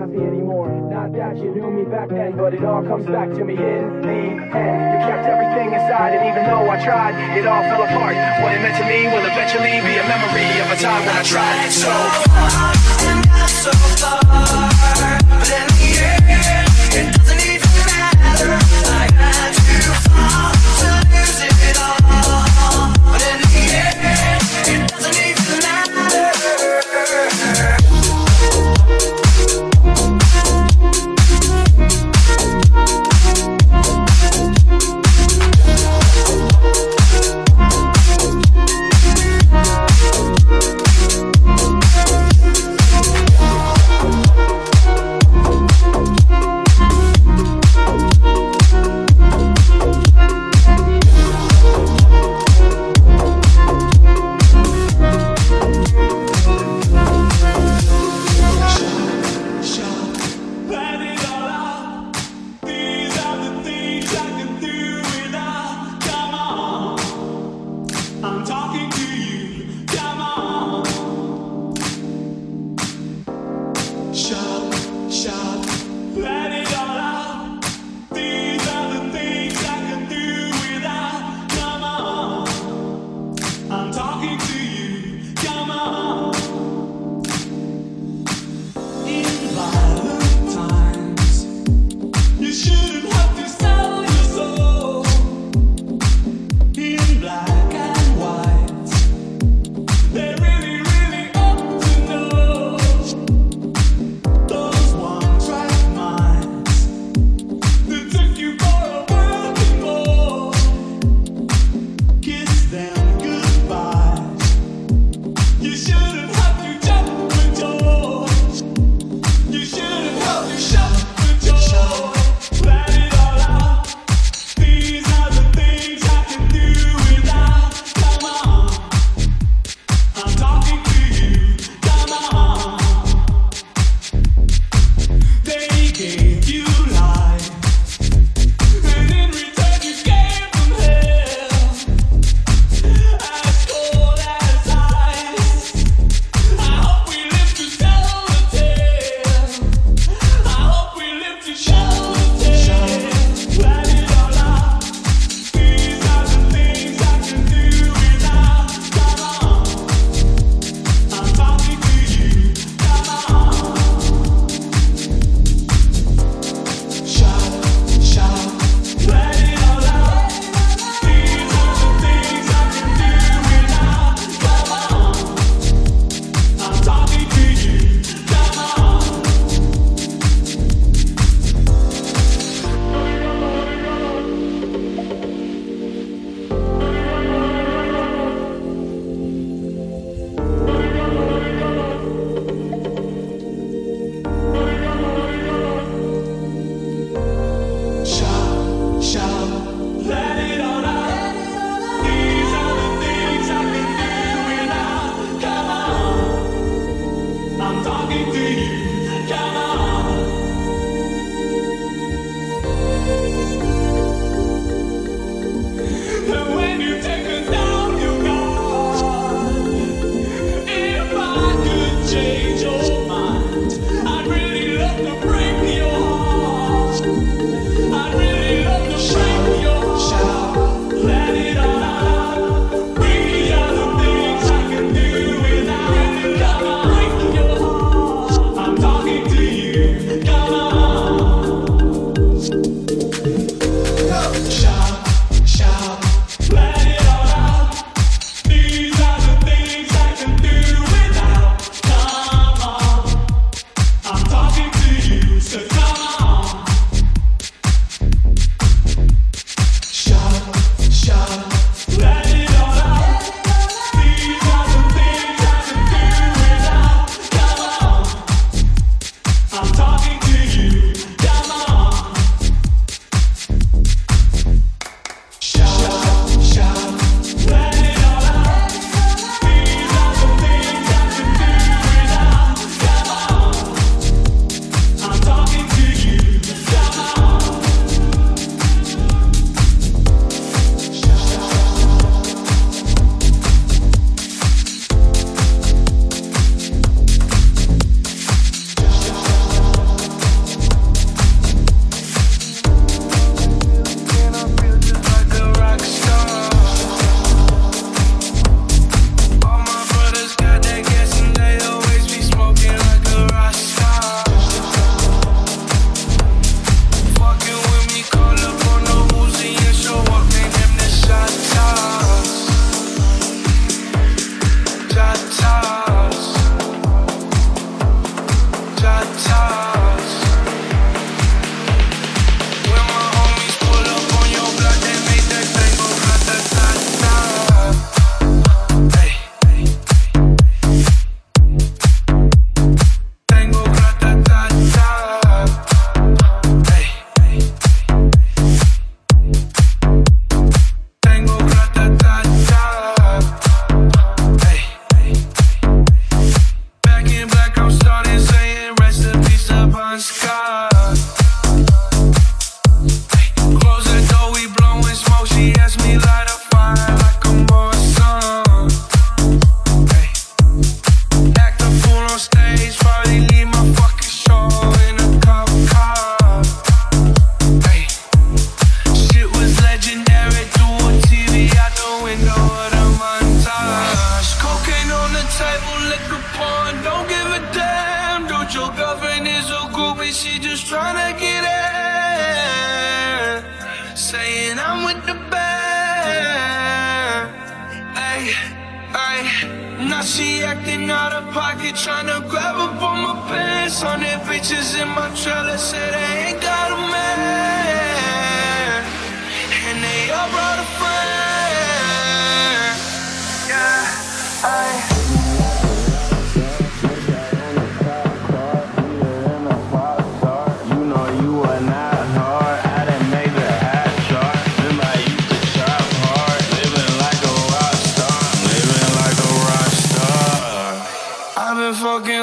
not anymore. Not that you knew me back then, but it all comes back to me in the end. You kept everything inside, and even though I tried, it all fell apart. What it meant to me will eventually be a memory of a time when I tried so hard and got so far,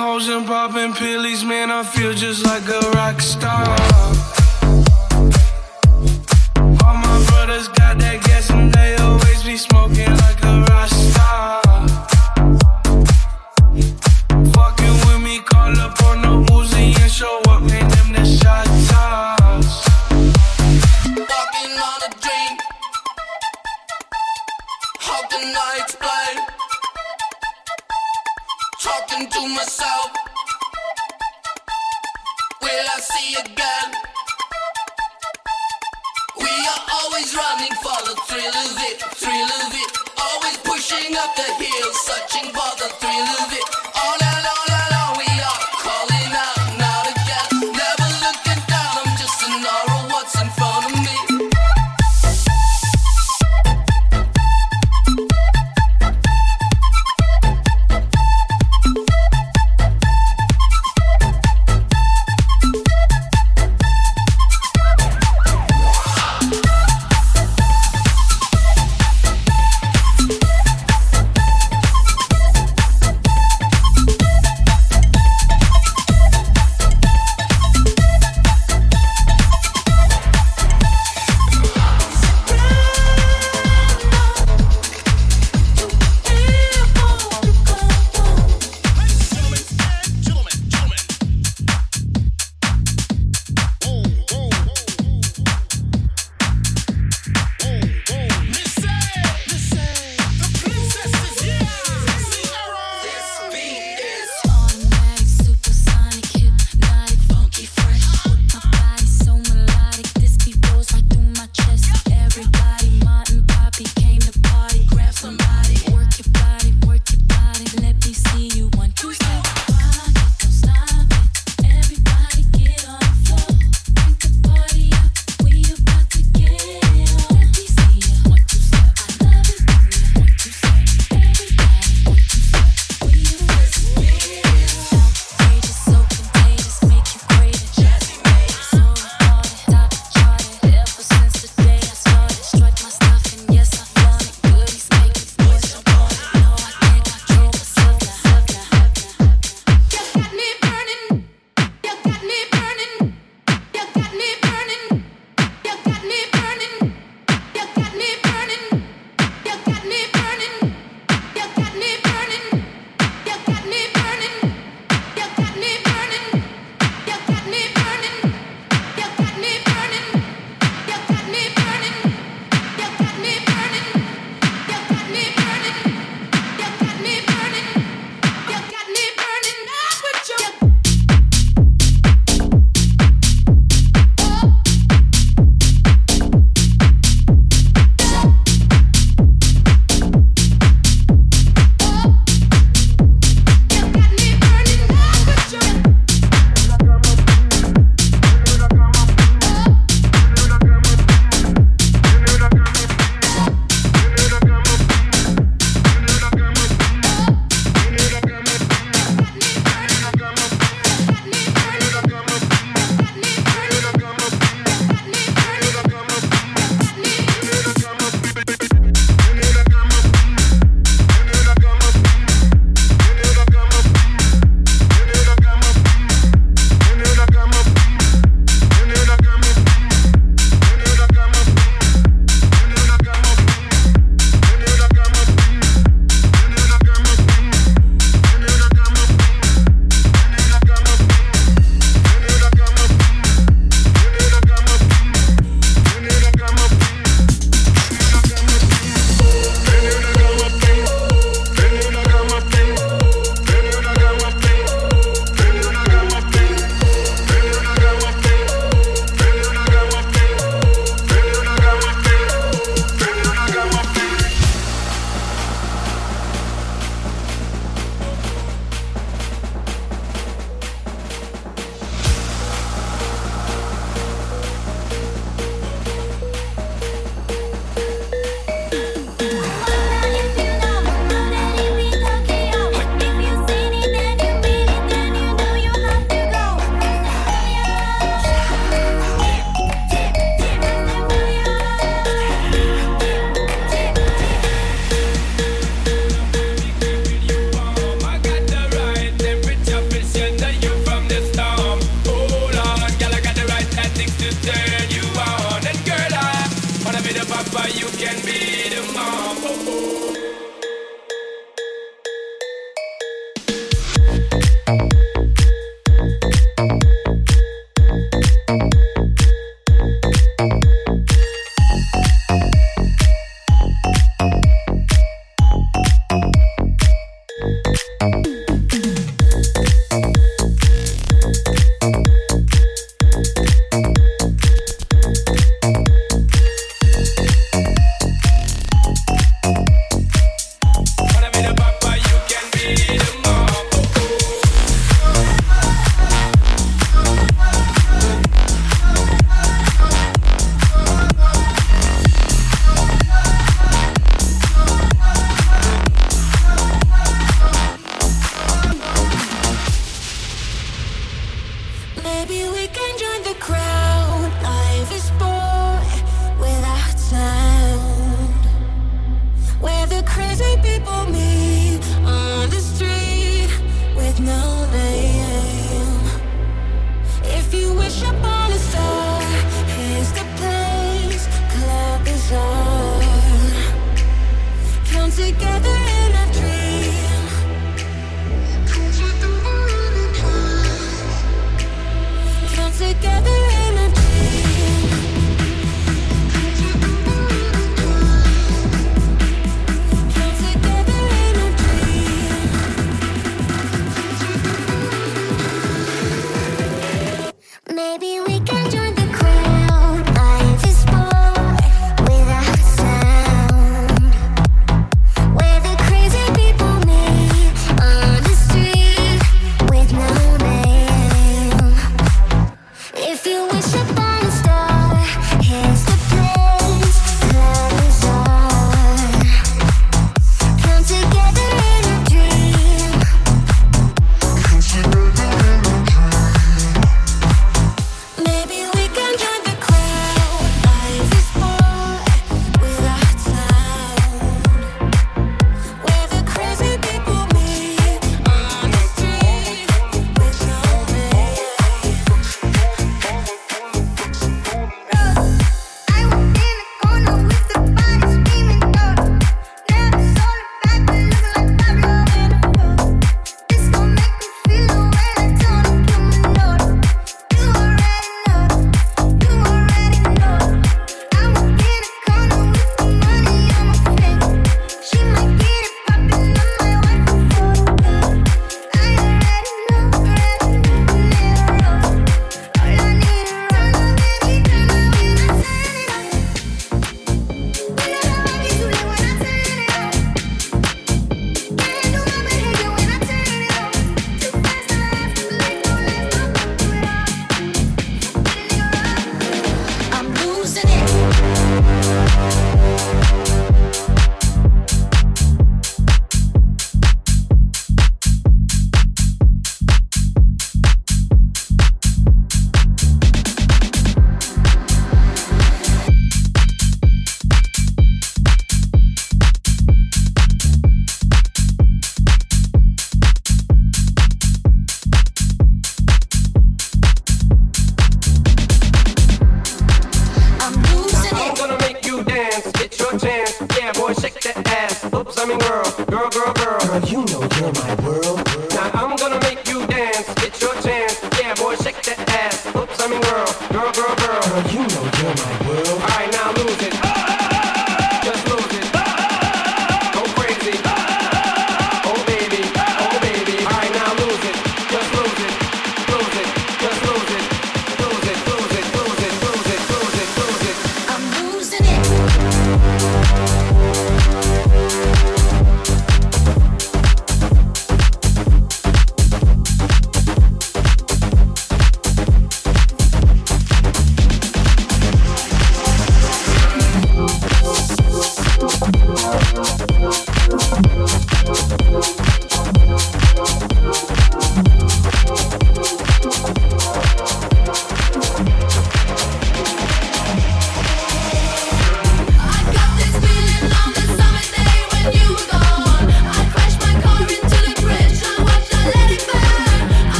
hoes and popping pills, man, I feel just like a rock star. All my brothers got that gas and they always be smoking like a rock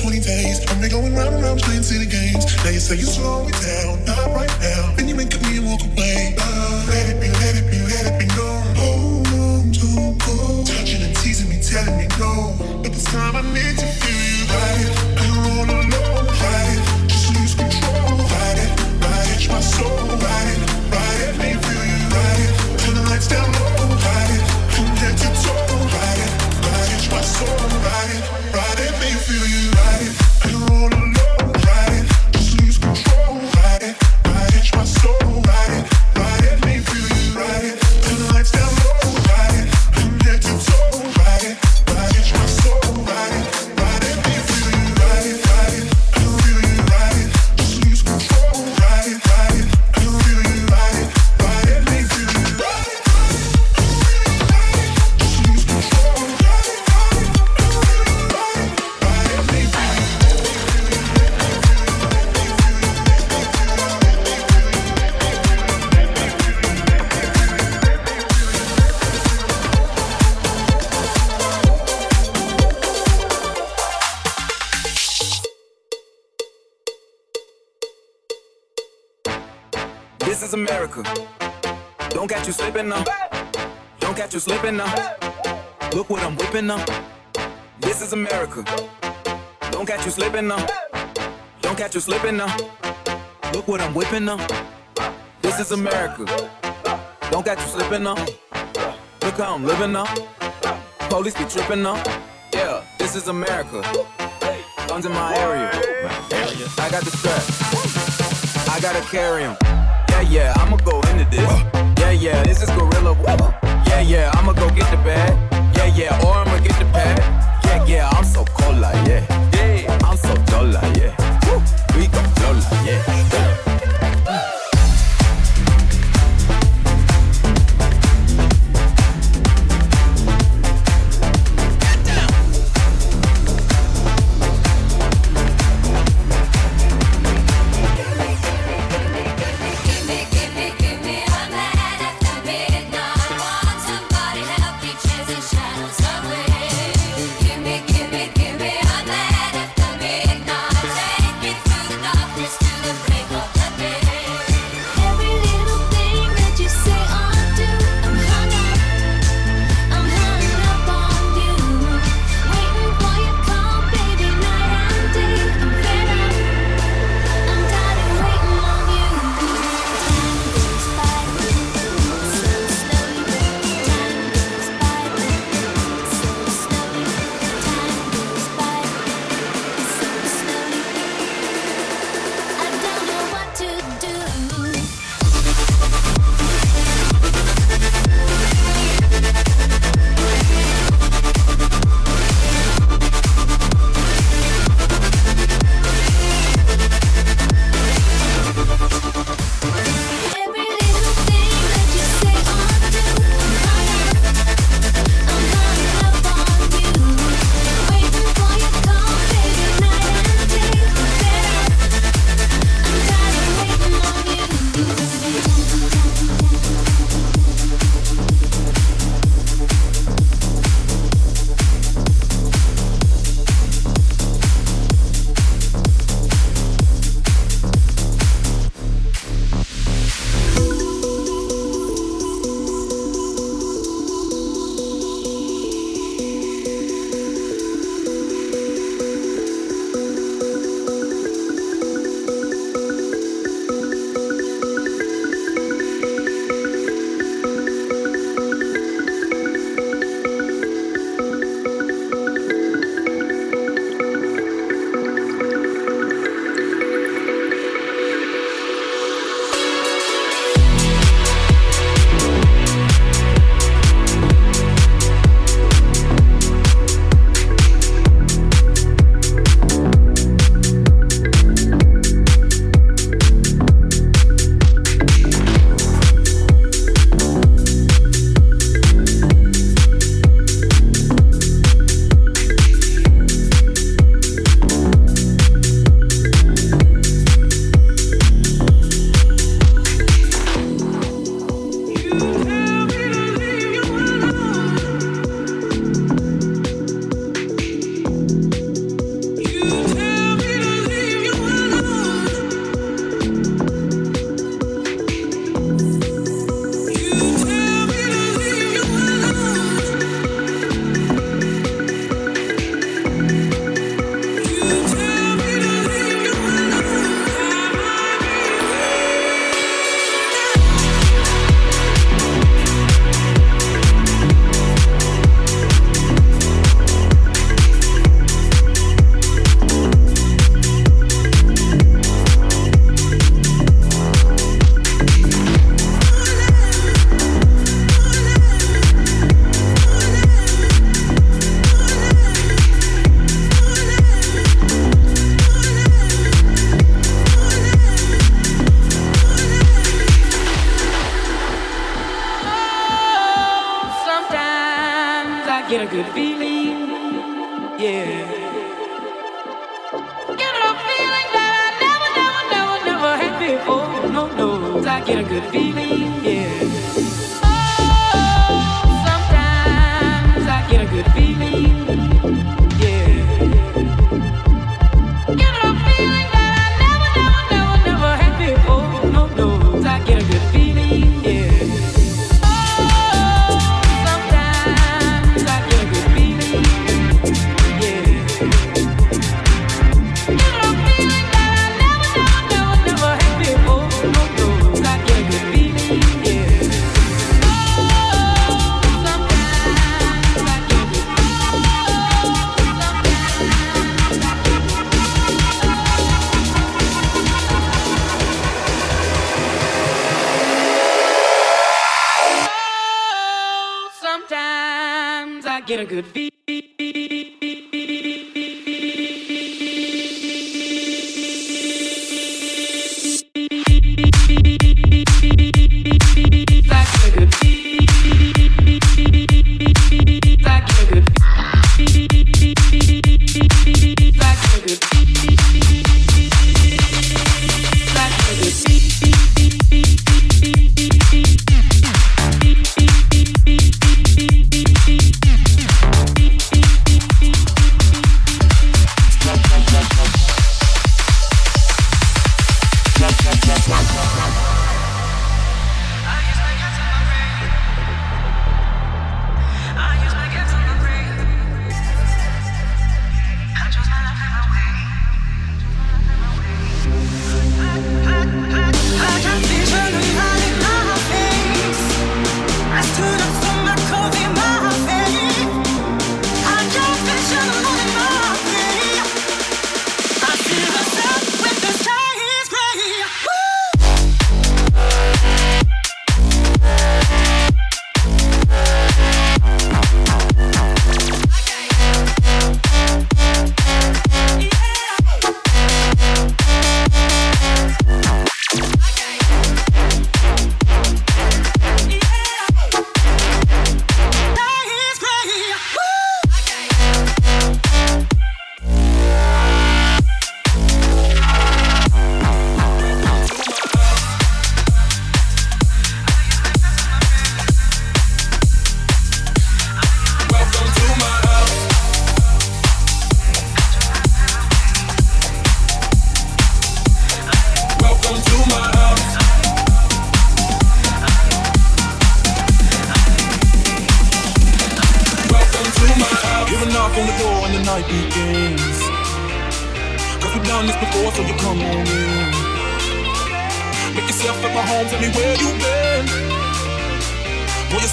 slipping you slipping now. Don't catch you slipping now. Look what I'm whipping now. This is America. Don't catch you slipping now. Look how I'm living now. Police be tripping now. Yeah, this is America. Guns in my area. I got the strap. I gotta carry 'em. Yeah, yeah, I'ma go into this. Yeah, yeah, this is guerrilla. Yeah, yeah, I'ma go get the bag. Yeah, yeah, or I'ma get the pad. Yeah, yeah, I'm so cold like, yeah. Like, yeah. We blow like, yeah.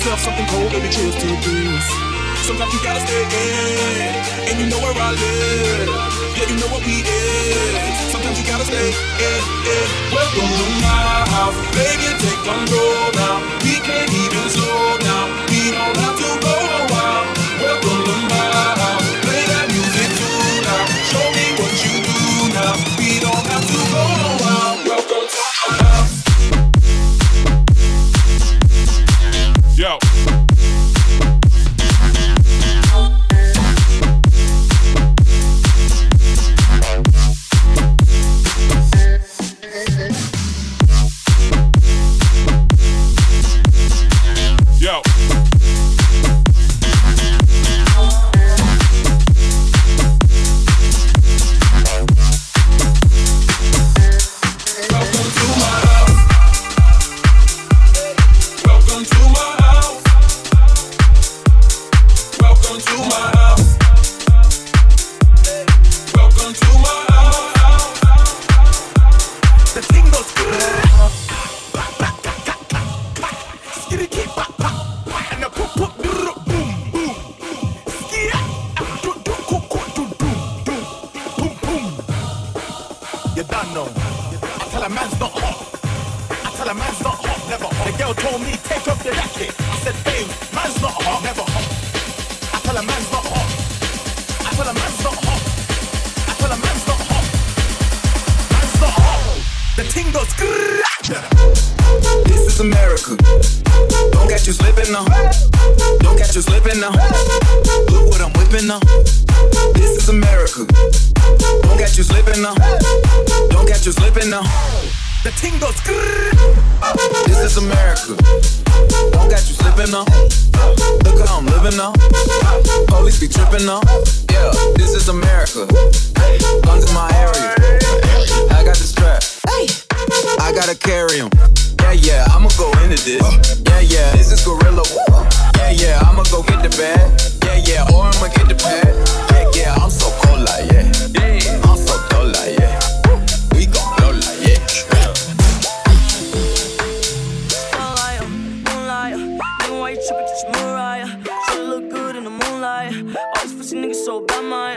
yourself something cold, baby, cheers to this. Sometimes you gotta stay in, and you know where I live. Yeah, you know what we is. Sometimes you gotta stay in, in. Welcome to my house, baby, take control now. We can't even slow down. We don't have to go catch you slipping now. Don't catch you slipping now. The ting goes. This is America. Don't catch you slipping now. Look how I'm living now. Police be tripping now. Yeah, this is America. Guns in my area. I got the strap. I gotta carry 'em. Yeah, yeah, I'ma go into this. Yeah, yeah, this is guerrilla. Yeah, yeah, I'ma go get the bag. Yeah, yeah, or I'ma get the pad. Yeah, I'm so cold like yeah. Yeah, I'm so cold like yeah. We gon' blow like yeah. Moonlight, nigga, why you trippin'? Get your Mariah. Should look good in the moonlight. All these pussy niggas so bad, my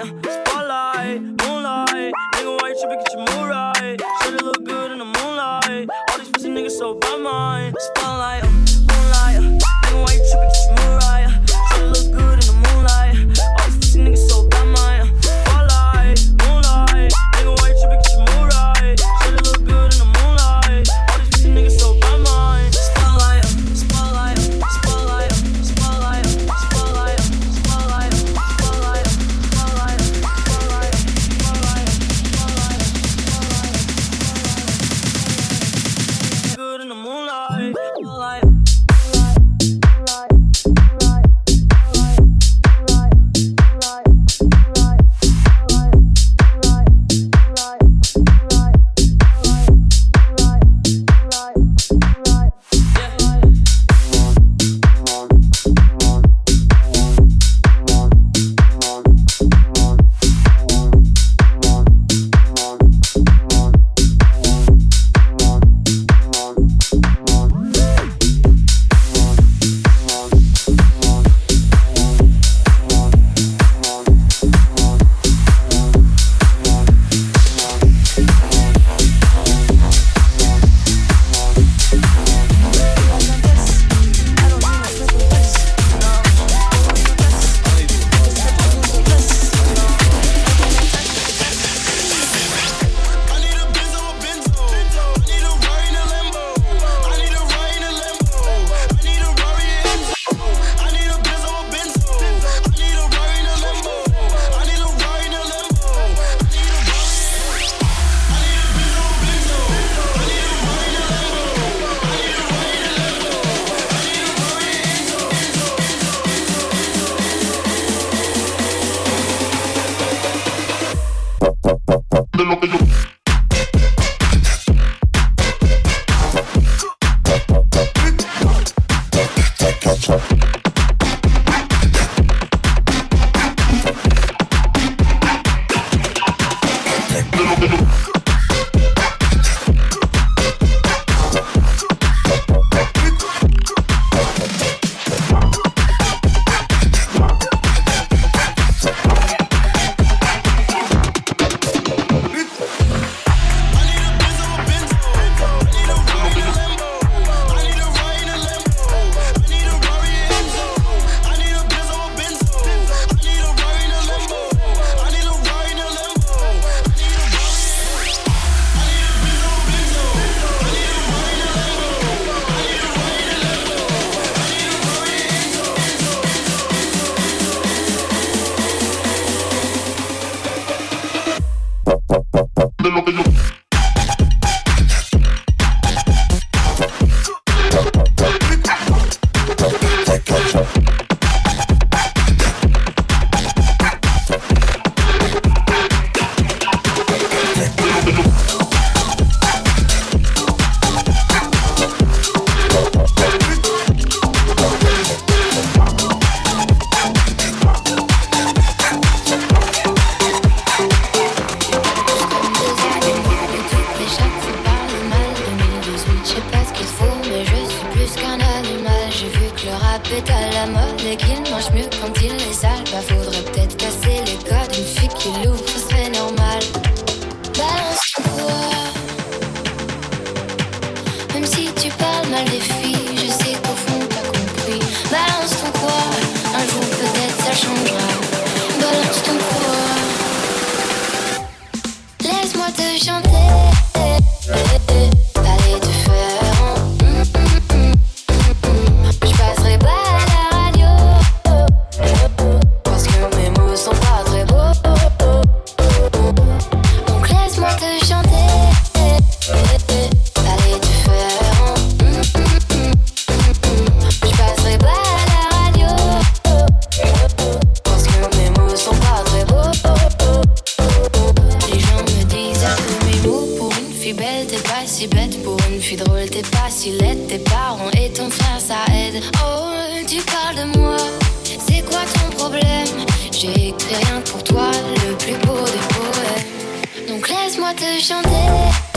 rien pour toi, le plus beau des poèmes. Donc laisse-moi te chanter.